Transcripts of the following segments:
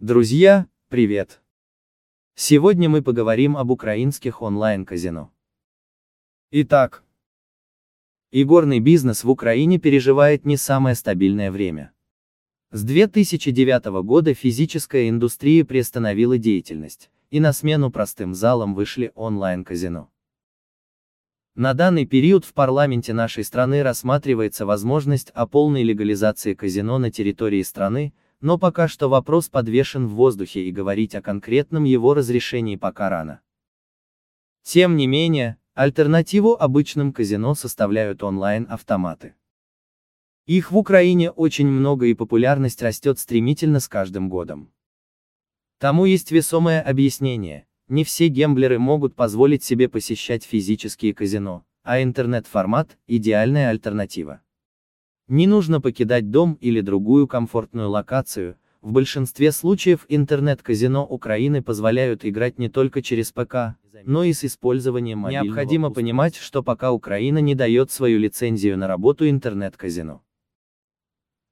Друзья, привет! Сегодня мы поговорим об украинских онлайн-казино. Итак, игорный бизнес в Украине переживает не самое стабильное время. С 2009 года физическая индустрия приостановила деятельность, и на смену простым залам вышли онлайн-казино. На данный период в парламенте нашей страны рассматривается возможность о полной легализации казино на территории страны, но пока что вопрос подвешен в воздухе и говорить о конкретном его разрешении пока рано. Тем не менее, альтернативу обычным казино составляют онлайн-автоматы. Их в Украине очень много и популярность растет стремительно с каждым годом. Тому есть весомое объяснение. Не все гемблеры могут позволить себе посещать физические казино, а интернет-формат – идеальная альтернатива. Не нужно покидать дом или другую комфортную локацию, в большинстве случаев интернет-казино Украины позволяют играть не только через ПК, но и с использованием мобильного Необходимо устройства. понимать, что пока Украина не дает свою лицензию на работу интернет-казино.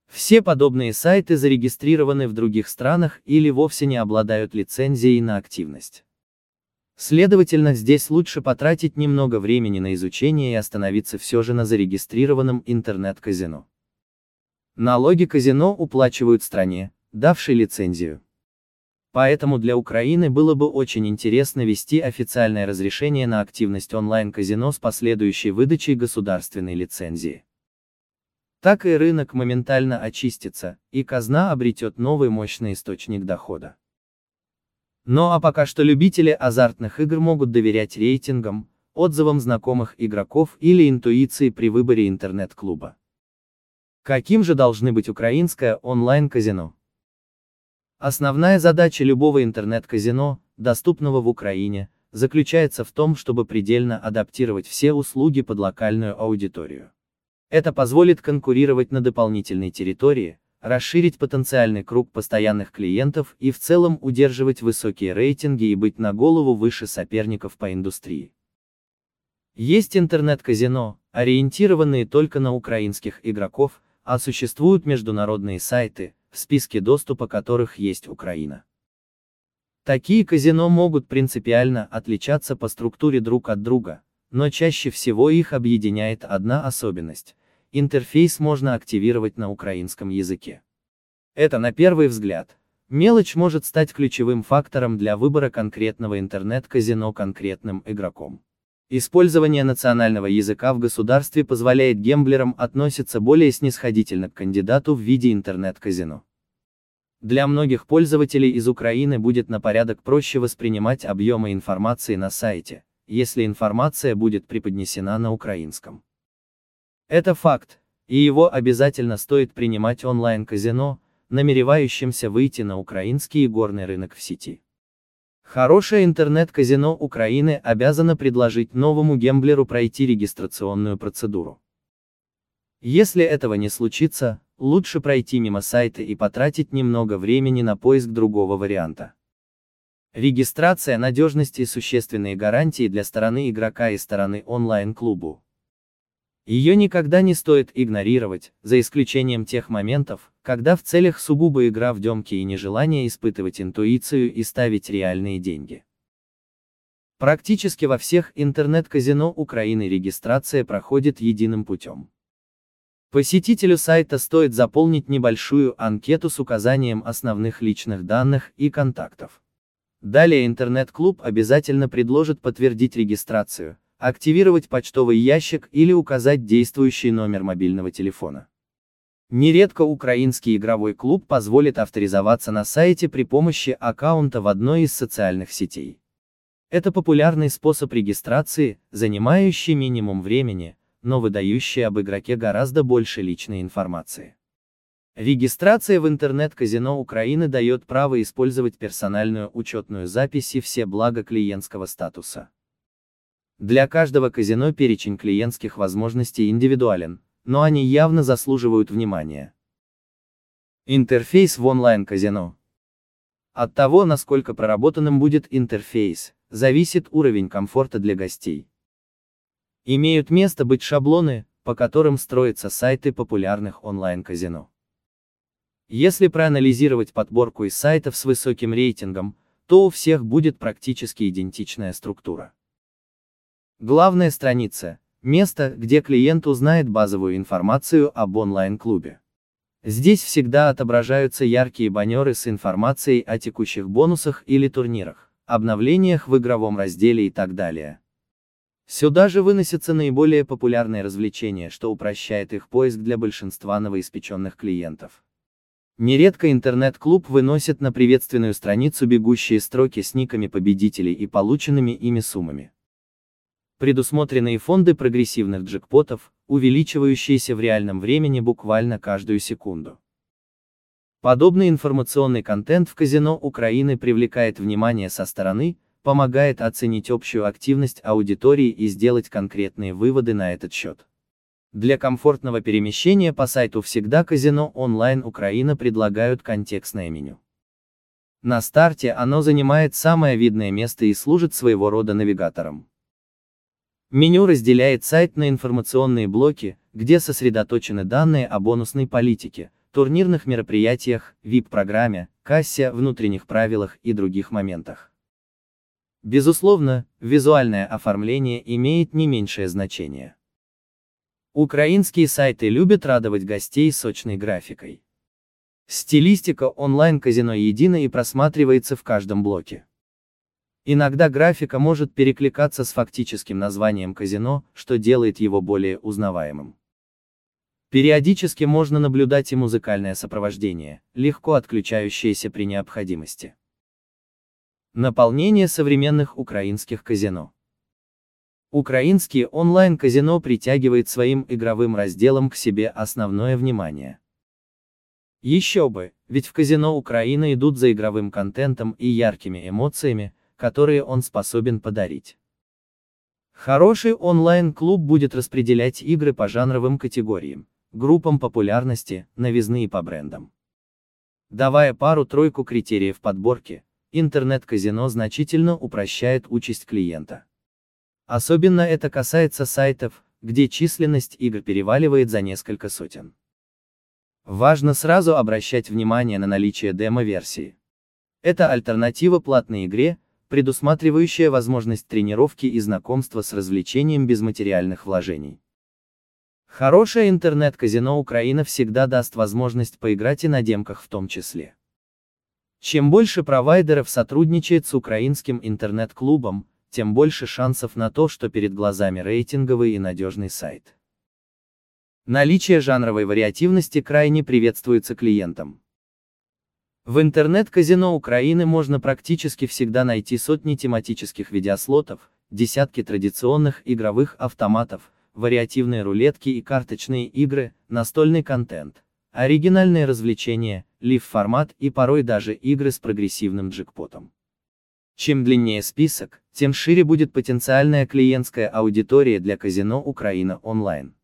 Все подобные сайты зарегистрированы в других странах или вовсе не обладают лицензией на активность. Следовательно, здесь лучше потратить немного времени на изучение и остановиться все же на зарегистрированном интернет-казино. Налоги казино уплачивают стране, давшей лицензию. Поэтому для Украины было бы очень интересно вести официальное разрешение на активность онлайн-казино с последующей выдачей государственной лицензии. Так и рынок моментально очистится, и казна обретет новый мощный источник дохода. Ну а пока что любители азартных игр могут доверять рейтингам, отзывам знакомых игроков или интуиции при выборе интернет-клуба. Каким же должны быть украинское онлайн-казино? Основная задача любого интернет-казино, доступного в Украине, заключается в том, чтобы предельно адаптировать все услуги под локальную аудиторию. Это позволит конкурировать на дополнительной территории, расширить потенциальный круг постоянных клиентов и в целом удерживать высокие рейтинги и быть на голову выше соперников по индустрии. Есть интернет-казино, ориентированные только на украинских игроков, а существуют международные сайты, в списке доступа которых есть Украина. Такие казино могут принципиально отличаться по структуре друг от друга, но чаще всего их объединяет одна особенность интерфейс можно активировать на украинском языке. Это на первый взгляд. Мелочь может стать ключевым фактором для выбора конкретного интернет-казино конкретным игроком. Использование национального языка в государстве позволяет гемблерам относиться более снисходительно к кандидату в виде интернет-казино. Для многих пользователей из Украины будет на порядок проще воспринимать объемы информации на сайте, если информация будет преподнесена на украинском. Это факт, и его обязательно стоит принимать онлайн-казино, намеревающимся выйти на украинский игорный рынок в сети. Хорошее интернет-казино Украины обязано предложить новому гемблеру пройти регистрационную процедуру. Если этого не случится, лучше пройти мимо сайта и потратить немного времени на поиск другого варианта. Регистрация надежности и существенные гарантии для стороны игрока и стороны онлайн-клубу. Ее никогда не стоит игнорировать, за исключением тех моментов, когда в целях сугубо игра в демки и нежелание испытывать интуицию и ставить реальные деньги. Практически во всех интернет-казино Украины регистрация проходит единым путем. Посетителю сайта стоит заполнить небольшую анкету с указанием основных личных данных и контактов. Далее интернет-клуб обязательно предложит подтвердить регистрацию, активировать почтовый ящик или указать действующий номер мобильного телефона. Нередко украинский игровой клуб позволит авторизоваться на сайте при помощи аккаунта в одной из социальных сетей. Это популярный способ регистрации, занимающий минимум времени, но выдающий об игроке гораздо больше личной информации. Регистрация в интернет-казино Украины дает право использовать персональную учетную запись и все блага клиентского статуса. Для каждого казино перечень клиентских возможностей индивидуален, но они явно заслуживают внимания. Интерфейс в онлайн-казино. От того, насколько проработанным будет интерфейс, зависит уровень комфорта для гостей. Имеют место быть шаблоны, по которым строятся сайты популярных онлайн-казино. Если проанализировать подборку из сайтов с высоким рейтингом, то у всех будет практически идентичная структура. Главная страница – место, где клиент узнает базовую информацию об онлайн-клубе. Здесь всегда отображаются яркие баннеры с информацией о текущих бонусах или турнирах, обновлениях в игровом разделе и так далее. Сюда же выносятся наиболее популярные развлечения, что упрощает их поиск для большинства новоиспеченных клиентов. Нередко интернет-клуб выносит на приветственную страницу бегущие строки с никами победителей и полученными ими суммами. Предусмотренные фонды прогрессивных джекпотов, увеличивающиеся в реальном времени буквально каждую секунду. Подобный информационный контент в казино Украины привлекает внимание со стороны, помогает оценить общую активность аудитории и сделать конкретные выводы на этот счет. Для комфортного перемещения по сайту всегда казино онлайн Украина предлагают контекстное меню. На старте оно занимает самое видное место и служит своего рода навигатором. Меню разделяет сайт на информационные блоки, где сосредоточены данные о бонусной политике, турнирных мероприятиях, VIP-программе, кассе, внутренних правилах и других моментах. Безусловно, визуальное оформление имеет не меньшее значение. Украинские сайты любят радовать гостей сочной графикой. Стилистика онлайн-казино едина и просматривается в каждом блоке. Иногда графика может перекликаться с фактическим названием казино, что делает его более узнаваемым. Периодически можно наблюдать и музыкальное сопровождение, легко отключающееся при необходимости. Наполнение современных украинских казино. Украинские онлайн-казино притягивает своим игровым разделом к себе основное внимание. Еще бы, ведь в казино Украины идут за игровым контентом и яркими эмоциями, которые он способен подарить. Хороший онлайн-клуб будет распределять игры по жанровым категориям, группам популярности, новизны по брендам. Давая пару-тройку критериев подборки, интернет-казино значительно упрощает участь клиента. Особенно это касается сайтов, где численность игр переваливает за несколько сотен. Важно сразу обращать внимание на наличие демо-версии. Это альтернатива платной игре, предусматривающая возможность тренировки и знакомства с развлечением без материальных вложений. Хорошее интернет-казино Украина всегда даст возможность поиграть и на демках в том числе. Чем больше провайдеров сотрудничает с украинским интернет-клубом, тем больше шансов на то, что перед глазами рейтинговый и надежный сайт. Наличие жанровой вариативности крайне приветствуется клиентам. В интернет-казино Украины можно практически всегда найти сотни тематических видеослотов, десятки традиционных игровых автоматов, вариативные рулетки и карточные игры, настольный контент, оригинальные развлечения, лайв-формат и порой даже игры с прогрессивным джекпотом. Чем длиннее список, тем шире будет потенциальная клиентская аудитория для казино Украина онлайн.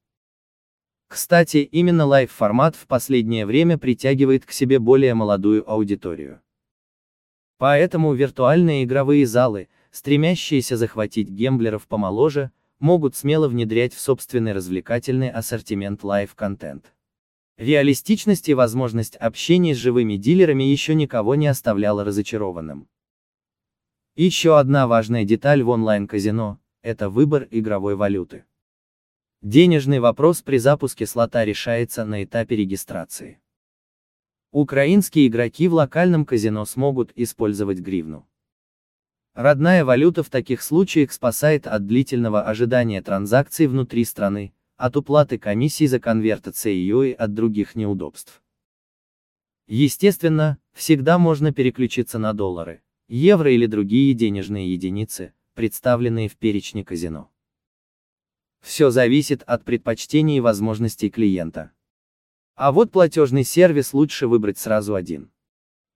Кстати, именно лайв-формат в последнее время притягивает к себе более молодую аудиторию. Поэтому виртуальные игровые залы, стремящиеся захватить гемблеров помоложе, могут смело внедрять в собственный развлекательный ассортимент лайв-контент. Реалистичность и возможность общения с живыми дилерами еще никого не оставляла разочарованным. Еще одна важная деталь в онлайн-казино – это выбор игровой валюты. Денежный вопрос при запуске слота решается на этапе регистрации. Украинские игроки в локальном казино смогут использовать гривну. Родная валюта в таких случаях спасает от длительного ожидания транзакций внутри страны, от уплаты комиссий за конвертацию ее и от других неудобств. Естественно, всегда можно переключиться на доллары евро или другие денежные единицы, представленные в перечне казино. Все зависит от предпочтений и возможностей клиента. А вот платежный сервис лучше выбрать сразу один.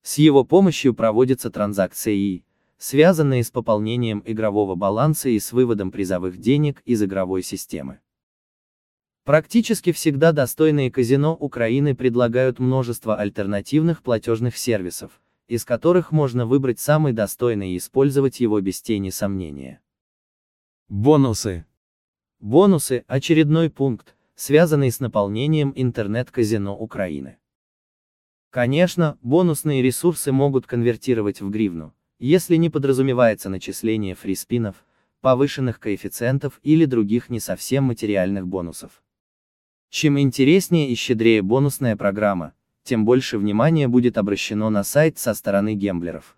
С его помощью проводятся транзакции, связанные с пополнением игрового баланса и с выводом призовых денег из игровой системы. Практически всегда достойные казино Украины предлагают множество альтернативных платежных сервисов, из которых можно выбрать самый достойный и использовать его без тени сомнения. Бонусы. Бонусы – очередной пункт, связанный с наполнением интернет-казино Украины. Конечно, бонусные ресурсы могут конвертировать в гривну, если не подразумевается начисление фриспинов, повышенных коэффициентов или других не совсем материальных бонусов. Чем интереснее и щедрее бонусная программа, тем больше внимания будет обращено на сайт со стороны гемблеров.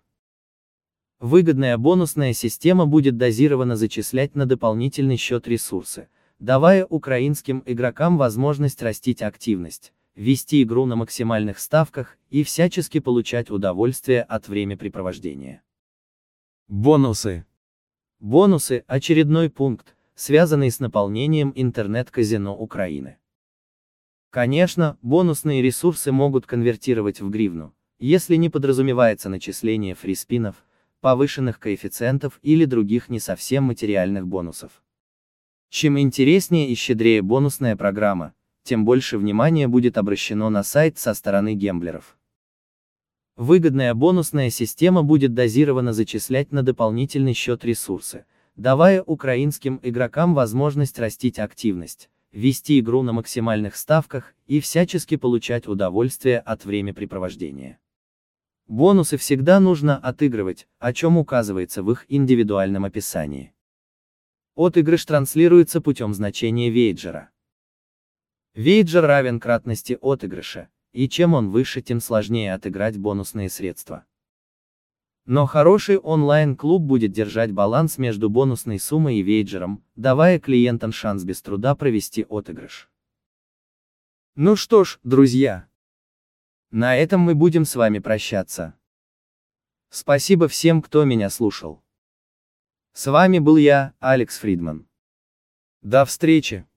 Выгодная бонусная система будет дозированно зачислять на дополнительный счет ресурсы, давая украинским игрокам возможность растить активность, вести игру на максимальных ставках и всячески получать удовольствие от времяпрепровождения. Бонусы. Бонусы – очередной пункт, связанный с наполнением интернет-казино Украины. Конечно, бонусные ресурсы могут конвертировать в гривну, если не подразумевается начисление фриспинов, повышенных коэффициентов или других не совсем материальных бонусов. Чем интереснее и щедрее бонусная программа, тем больше внимания будет обращено на сайт со стороны гемблеров. Выгодная бонусная система будет дозированно зачислять на дополнительный счет ресурсы, давая украинским игрокам возможность растить активность, вести игру на максимальных ставках и всячески получать удовольствие от времяпрепровождения. Бонусы всегда нужно отыгрывать, о чем указывается в их индивидуальном описании. Отыгрыш транслируется путем значения вейджера. Вейджер равен кратности отыгрыша, и чем он выше, тем сложнее отыграть бонусные средства. Но хороший онлайн-клуб будет держать баланс между бонусной суммой и вейджером, давая клиентам шанс без труда провести отыгрыш. Ну что ж, друзья. На этом мы будем с вами прощаться. Спасибо всем, кто меня слушал. С вами был я, Алекс Фридман. До встречи!